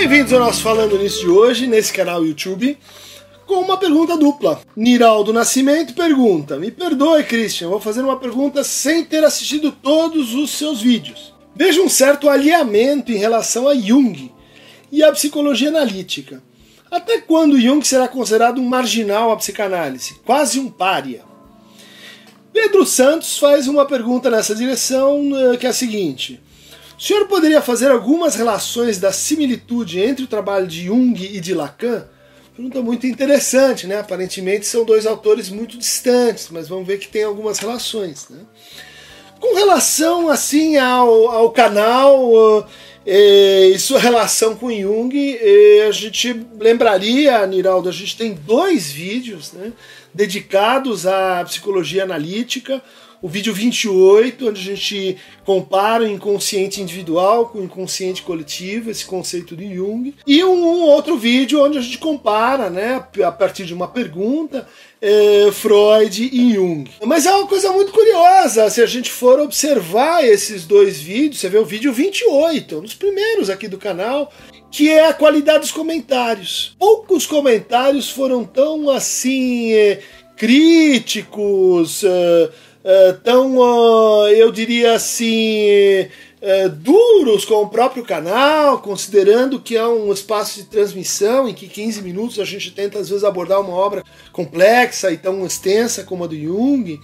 Bem-vindos ao nosso Falando Nisso de hoje, nesse canal YouTube, com uma pergunta dupla. Niraldo Nascimento pergunta: Me perdoe, Christian, vou fazer uma pergunta sem ter assistido todos os seus vídeos. Vejo um certo alinhamento em relação a Jung e a psicologia analítica. Até quando Jung será considerado um marginal à psicanálise, quase um pária? Pedro Santos faz uma pergunta nessa direção, eh, que é a seguinte: o senhor poderia fazer algumas relações da similitude entre o trabalho de Jung e de Lacan? Pergunta muito interessante, né? Aparentemente são dois autores muito distantes, mas vamos ver que tem algumas relações. Né? Com relação assim ao, ao canal eh, e sua relação com Jung, eh, a gente lembraria, Niraldo, a gente tem dois vídeos né, dedicados à psicologia analítica o vídeo 28, onde a gente compara o inconsciente individual com o inconsciente coletivo, esse conceito de Jung, e um, um outro vídeo onde a gente compara, né, a partir de uma pergunta, eh, Freud e Jung. Mas é uma coisa muito curiosa, se a gente for observar esses dois vídeos, você vê o vídeo 28, um dos primeiros aqui do canal, que é a qualidade dos comentários. Poucos comentários foram tão assim eh, críticos, uh, tão, uh, eu diria assim, duros com o próprio canal, considerando que é um espaço de transmissão em que 15 minutos a gente tenta às vezes abordar uma obra complexa e tão extensa como a do Jung.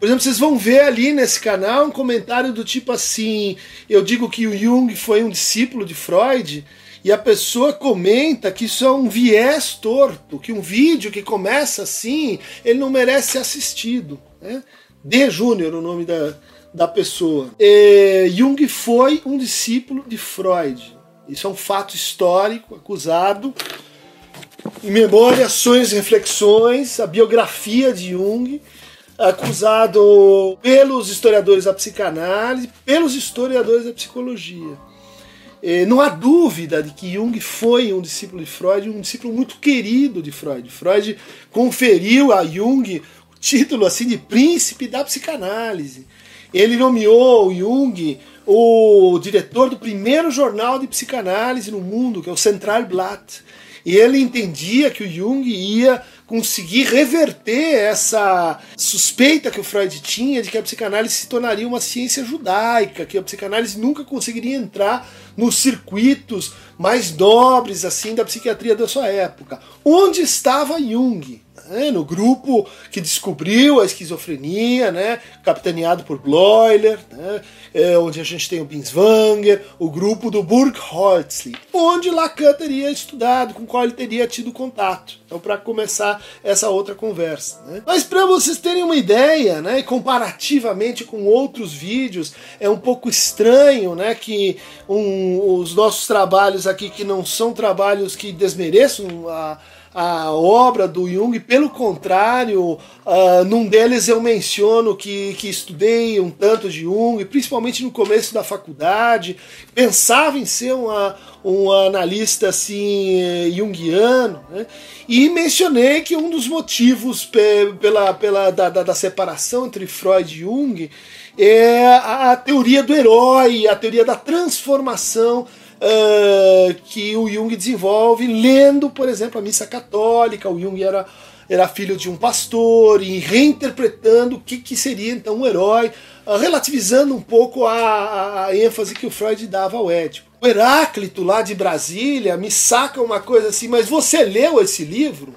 Por exemplo, vocês vão ver ali nesse canal um comentário do tipo assim: eu digo que o Jung foi um discípulo de Freud e a pessoa comenta que isso é um viés torto, que um vídeo que começa assim, ele não merece ser assistido. Né? D. Júnior, o nome da, da pessoa. E Jung foi um discípulo de Freud. Isso é um fato histórico, acusado. Em memória, Sonhos e Reflexões, a biografia de Jung, acusado pelos historiadores da psicanálise, pelos historiadores da psicologia. É, não há dúvida de que Jung foi um discípulo de Freud, um discípulo muito querido de Freud. Freud conferiu a Jung título assim de príncipe da psicanálise. Ele nomeou Jung o diretor do primeiro jornal de psicanálise no mundo, que é o Centralblatt. E ele entendia que o Jung ia conseguir reverter essa suspeita que o Freud tinha de que a psicanálise se tornaria uma ciência judaica, que a psicanálise nunca conseguiria entrar nos circuitos mais nobres assim da psiquiatria da sua época. Onde estava Jung? Né, no grupo que descobriu a esquizofrenia, né, capitaneado por Bloiler, né, é, onde a gente tem o Binswanger, o grupo do Burgholzli, onde Lacan teria estudado, com qual ele teria tido contato. Então, para começar essa outra conversa. Né. Mas para vocês terem uma ideia, né, comparativamente com outros vídeos, é um pouco estranho né, que um, os nossos trabalhos aqui, que não são trabalhos que desmereçam a a obra do Jung, pelo contrário, uh, num deles eu menciono que, que estudei um tanto de Jung, principalmente no começo da faculdade, pensava em ser uma, um analista assim junguiano, né? e mencionei que um dos motivos pe pela, pela da, da, da, separação entre Freud e Jung é a teoria do herói, a teoria da transformação uh, que o Jung desenvolve lendo, por exemplo, a missa católica. O Jung era, era filho de um pastor e reinterpretando o que, que seria então um herói, uh, relativizando um pouco a, a, ênfase que o Freud dava ao Édipo. O Heráclito, lá de Brasília, me saca uma coisa assim, mas você leu esse livro?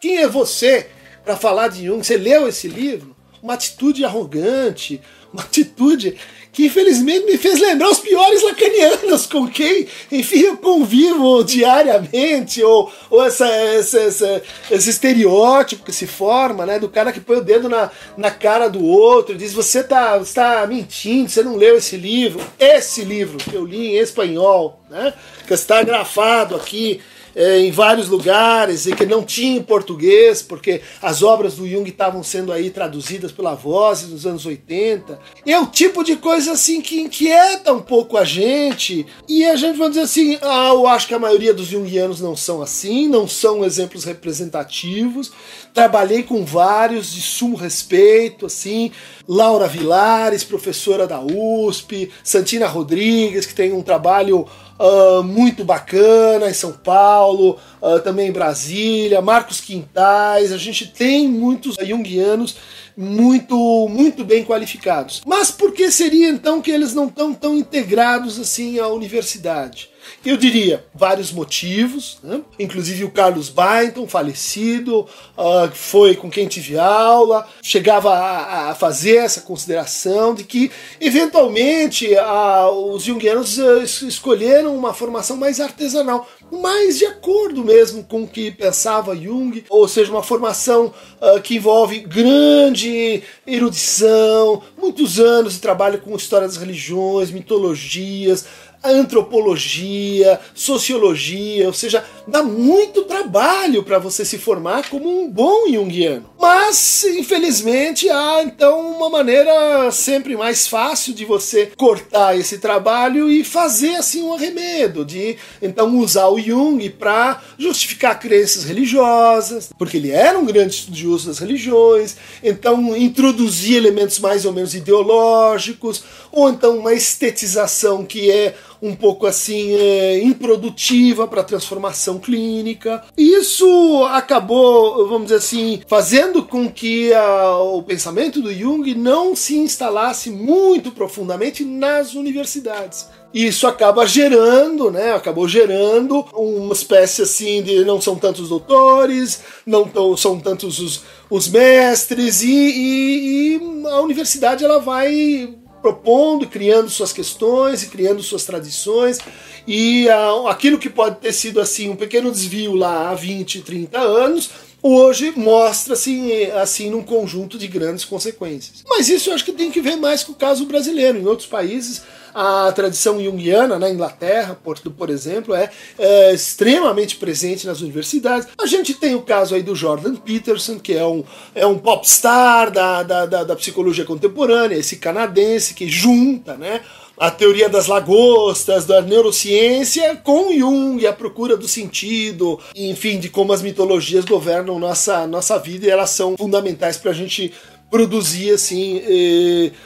Quem é você para falar de Jung? Você leu esse livro? Uma atitude arrogante, uma atitude que infelizmente me fez lembrar os piores lacanianos com quem, enfim, eu convivo diariamente, ou, ou essa, essa, essa, esse estereótipo que se forma, né, do cara que põe o dedo na, na cara do outro e diz: Você está tá mentindo, você não leu esse livro. Esse livro que eu li em espanhol, né, que está grafado aqui é, em vários lugares e que não tinha em português, porque as obras do Jung estavam sendo aí traduzidas pela voz nos anos 80. E é o tipo de coisa assim que inquieta um pouco a gente. E a gente vai dizer assim: ah, eu acho que a maioria dos junguianos não são assim, não são exemplos representativos. Trabalhei com vários de sumo respeito, assim, Laura Vilares, professora da USP, Santina Rodrigues, que tem um trabalho uh, muito bacana em São Paulo, uh, também em Brasília, Marcos Quintais, a gente tem muitos junguianos muito, muito bem qualificados. Mas por que seria então que eles não estão tão integrados assim à universidade? Eu diria vários motivos, né? inclusive o Carlos Bainton, falecido, uh, foi com quem tive aula, chegava a, a fazer essa consideração de que, eventualmente, uh, os junguianos uh, escolheram uma formação mais artesanal, mais de acordo mesmo com o que pensava Jung, ou seja, uma formação uh, que envolve grande erudição, muitos anos de trabalho com história das religiões, mitologias, antropologia, sociologia, ou seja, dá muito trabalho para você se formar como um bom junguiano. Mas, infelizmente, há então uma maneira sempre mais fácil de você cortar esse trabalho e fazer assim um arremedo, de então usar o Jung para justificar crenças religiosas, porque ele era um grande estudioso das religiões, então introduzir elementos mais ou menos ideológicos, ou então uma estetização que é um pouco assim é, improdutiva para transformação clínica. Isso acabou, vamos dizer assim, fazendo com que a, o pensamento do Jung não se instalasse muito profundamente nas universidades. Isso acaba gerando, né? Acabou gerando uma espécie assim de não são tantos doutores, não tão, são tantos os, os mestres e, e, e a universidade ela vai propondo, criando suas questões e criando suas tradições. E uh, aquilo que pode ter sido assim um pequeno desvio lá há 20, 30 anos, hoje mostra-se assim num conjunto de grandes consequências. Mas isso eu acho que tem que ver mais com o caso brasileiro. Em outros países a tradição junguiana na Inglaterra, por, por exemplo, é, é, extremamente presente nas universidades. A gente tem o caso aí do Jordan Peterson, que é um, é um popstar da, da, da, da psicologia contemporânea, esse canadense que junta, né? A teoria das lagostas, da neurociência, com Jung, a procura do sentido, enfim, de como as mitologias governam nossa, nossa vida e elas são fundamentais para a gente produzir assim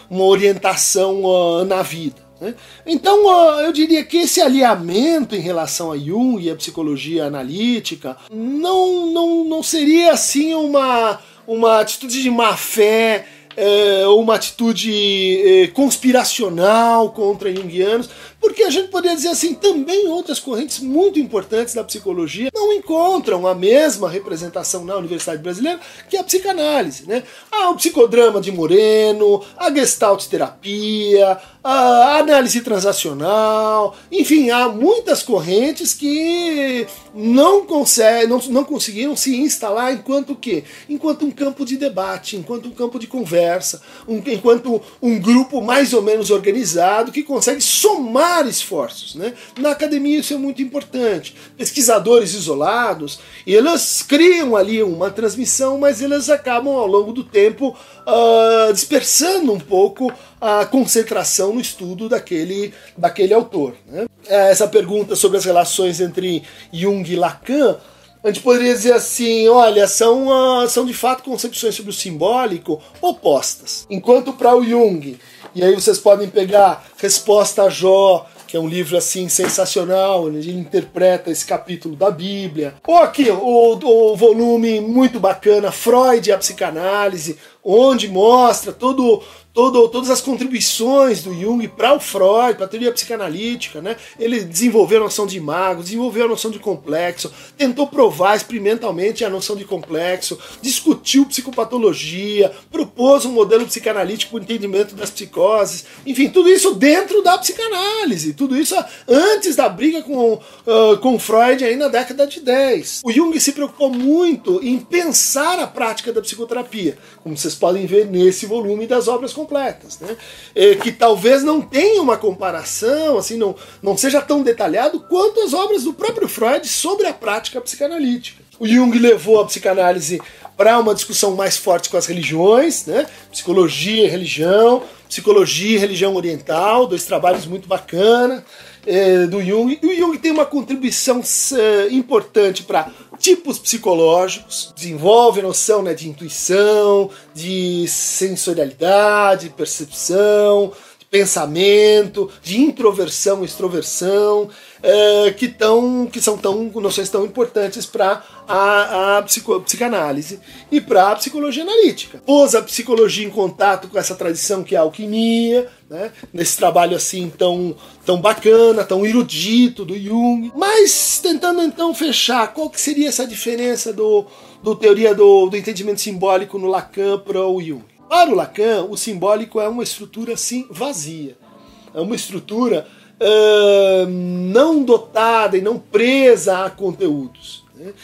uma orientação na vida. Né? Então, eu diria que esse alinhamento em relação a Jung e a psicologia analítica não, não, não seria assim uma, uma atitude de má fé é, uma atitude é, conspiracional contra junguianos, porque a gente poderia dizer assim, também outras correntes muito importantes da psicologia não encontram a mesma representação na Universidade Brasileira que a psicanálise. Né? Há o psicodrama de Moreno, a gestalt terapia, a análise transacional, enfim, há muitas correntes que não, conseguem, não, não conseguiram se instalar enquanto que? Enquanto um campo de debate, enquanto um campo de conversa, um, enquanto um grupo mais ou menos organizado que consegue somar esforços. Né? Na academia isso é muito importante. Pesquisadores isolados, eles criam ali uma transmissão, mas eles acabam ao longo do tempo uh, dispersando um pouco a concentração no estudo daquele, daquele autor. Né? É, essa pergunta sobre as relações entre Jung e Lacan, a gente poderia dizer assim: olha, são, uh, são de fato concepções sobre o simbólico opostas. Enquanto para o Jung, e aí vocês podem pegar Resposta a Jó, que é um livro assim sensacional, ele interpreta esse capítulo da Bíblia. Ou aqui, o, o volume muito bacana, Freud e a Psicanálise, onde mostra todo todo, todas as contribuições do Jung para o Freud, para a teoria psicanalítica, né? Ele desenvolveu a noção de imago, desenvolveu a noção de complexo, tentou provar experimentalmente a noção de complexo, discutiu psicopatologia, propôs um modelo psicanalítico para o entendimento das psicoses, enfim, tudo isso dentro da psicanálise, tudo isso antes da briga com, uh, com Freud aí na década de 10. O Jung se preocupou muito em pensar a prática da psicoterapia, como vocês podem ver nesse volume das obras completas, né? É, que talvez não tenha uma comparação, assim, não, não seja tão detalhado quanto as obras do próprio Freud sobre a prática psicanalítica. O Jung levou a psicanálise para uma discussão mais forte com as religiões, né? Psicologia e religião, psicologia e religião oriental, dois trabalhos muito bacanas é, do Jung. E o Jung tem uma contribuição é, importante para tipos psicológicos, desenvolve noção né, de intuição, de sensorialidade, percepção, de pensamento, de introversão, extroversão. uh, que, tão, que são tão, noções tão importantes para a, psico, psicanálise e para a psicologia analítica. Pôs a psicologia em contato com essa tradição que é a alquimia, né? nesse trabalho assim tão, tão bacana, tão erudito do Jung, mas tentando então fechar qual que seria essa diferença do, do teoria do, do entendimento simbólico no Lacan para o Jung. Para o Lacan, o simbólico é uma estrutura assim vazia, é uma estrutura uh, não dotada e não presa a conteúdos. Né?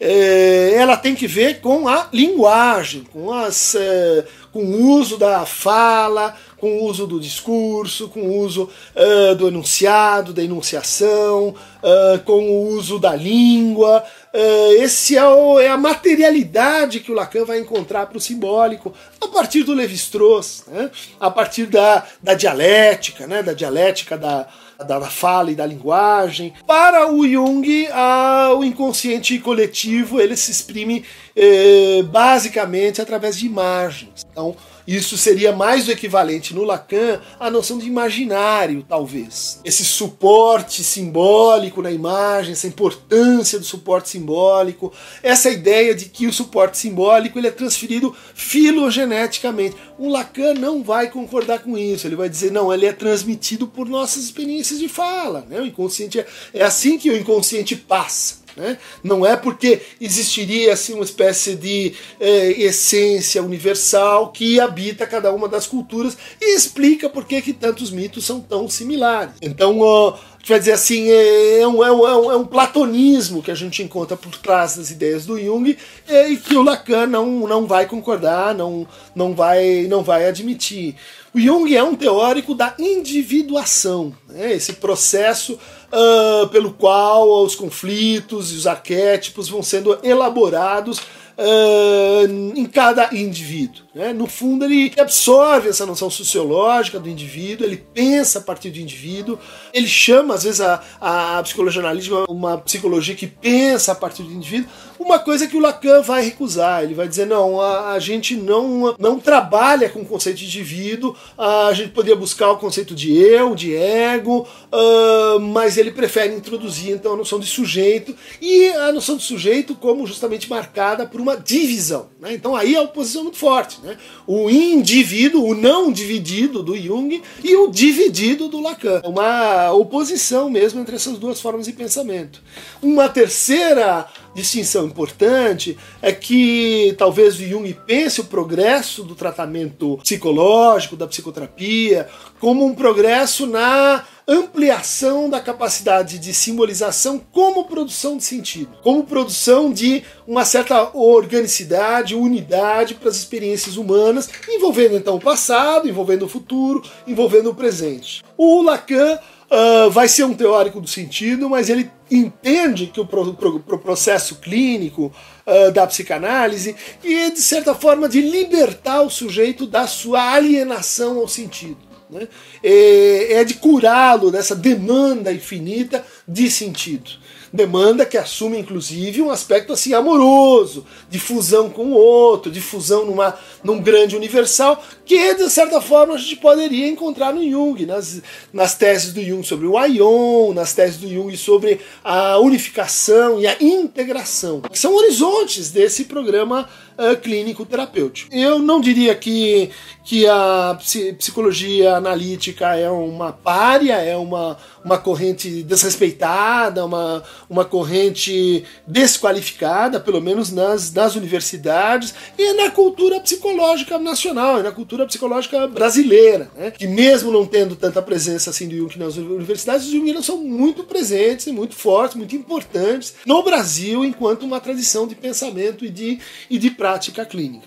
É, ela tem que ver com a linguagem, com, as, uh, com o uso da fala, com o uso do discurso, com o uso uh, do enunciado, da enunciação, uh, com o uso da língua. Uh, esse é, o, é, a materialidade que o Lacan vai encontrar para o simbólico a partir do Levi-Strauss, né? a partir da, da dialética, né? da dialética da, da, fala e da linguagem. Para o Jung, a, o inconsciente coletivo ele se exprime eh, basicamente através de imagens. Então, isso seria mais o equivalente no Lacan à noção de imaginário, talvez. Esse suporte simbólico na imagem, essa importância do suporte simbólico, essa ideia de que o suporte simbólico ele é transferido filogeneticamente. O Lacan não vai concordar com isso. Ele vai dizer, não, ele é transmitido por nossas experiências de fala. Né? O inconsciente é, é assim que o inconsciente passa. Né? Não é porque existiria assim, uma espécie de é, essência universal que habita cada uma das culturas e explica por que, tantos mitos são tão similares. Então, uh, vai dizer assim, é, é um, é, um, é um platonismo que a gente encontra por trás das ideias do Jung é, e que o Lacan não, não vai concordar, não, não, vai, não vai admitir. O Jung é um teórico da individuação, né? esse processo uh, pelo qual os conflitos e os arquétipos vão sendo elaborados uh, em cada indivíduo. Né? No fundo, ele absorve essa noção sociológica do indivíduo, ele pensa a partir do indivíduo, ele chama, às vezes, a, a psicologia analítica uma psicologia que pensa a partir do indivíduo, uma coisa que o Lacan vai recusar. Ele vai dizer: não, a, a gente não, não trabalha com o conceito de indivíduo, a gente poderia buscar o conceito de eu, de ego, uh, mas ele prefere introduzir então a noção de sujeito e a noção de sujeito como justamente marcada por uma divisão. Né? Então aí é a oposição muito forte. Né? O indivíduo, o não dividido do Jung e o dividido do Lacan. Uma oposição mesmo entre essas duas formas de pensamento. Uma terceira distinção importante é que talvez o Jung pense o progresso do tratamento psicológico, da psicoterapia, como um progresso na ampliação da capacidade de simbolização como produção de sentido, como produção de uma certa organicidade, unidade para as experiências humanas, envolvendo então o passado, envolvendo o futuro, envolvendo o presente. O Lacan uh, vai ser um teórico do sentido, mas ele entende que o, pro, pro, pro processo clínico uh, da psicanálise é, de certa forma, de libertar o sujeito da sua alienação ao sentido. Né? É, é de curá-lo dessa demanda infinita de sentido demanda que assume inclusive um aspecto assim amoroso, de fusão com o outro, de fusão numa, num grande universal, que de certa forma a gente poderia encontrar no Jung, nas, nas teses do Jung sobre o Aion, nas teses do Jung sobre a unificação e a integração, que são horizontes desse programa uh, clínico terapêutico. Eu não diria que, que a psicologia analítica é uma párea, é uma, uma corrente desrespeitada, uma, uma corrente desqualificada, pelo menos nas, nas universidades e na cultura psicológica nacional, e na cultura psicológica brasileira, né? que mesmo não tendo tanta presença assim do Jung nas universidades, os Jungianos são muito presentes muito fortes, muito importantes no Brasil enquanto uma tradição de pensamento e de, e de prática clínica.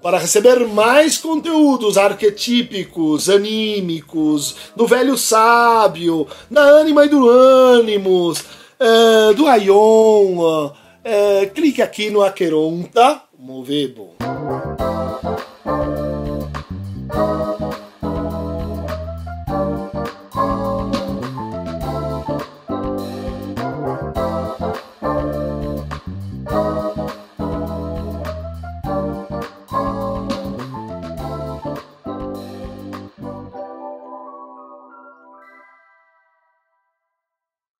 Para receber mais conteúdos arquetípicos, anímicos, do velho sábio, da ânima e do ânimos, é, do Aion, é, clique aqui no Aqueronta Movebo.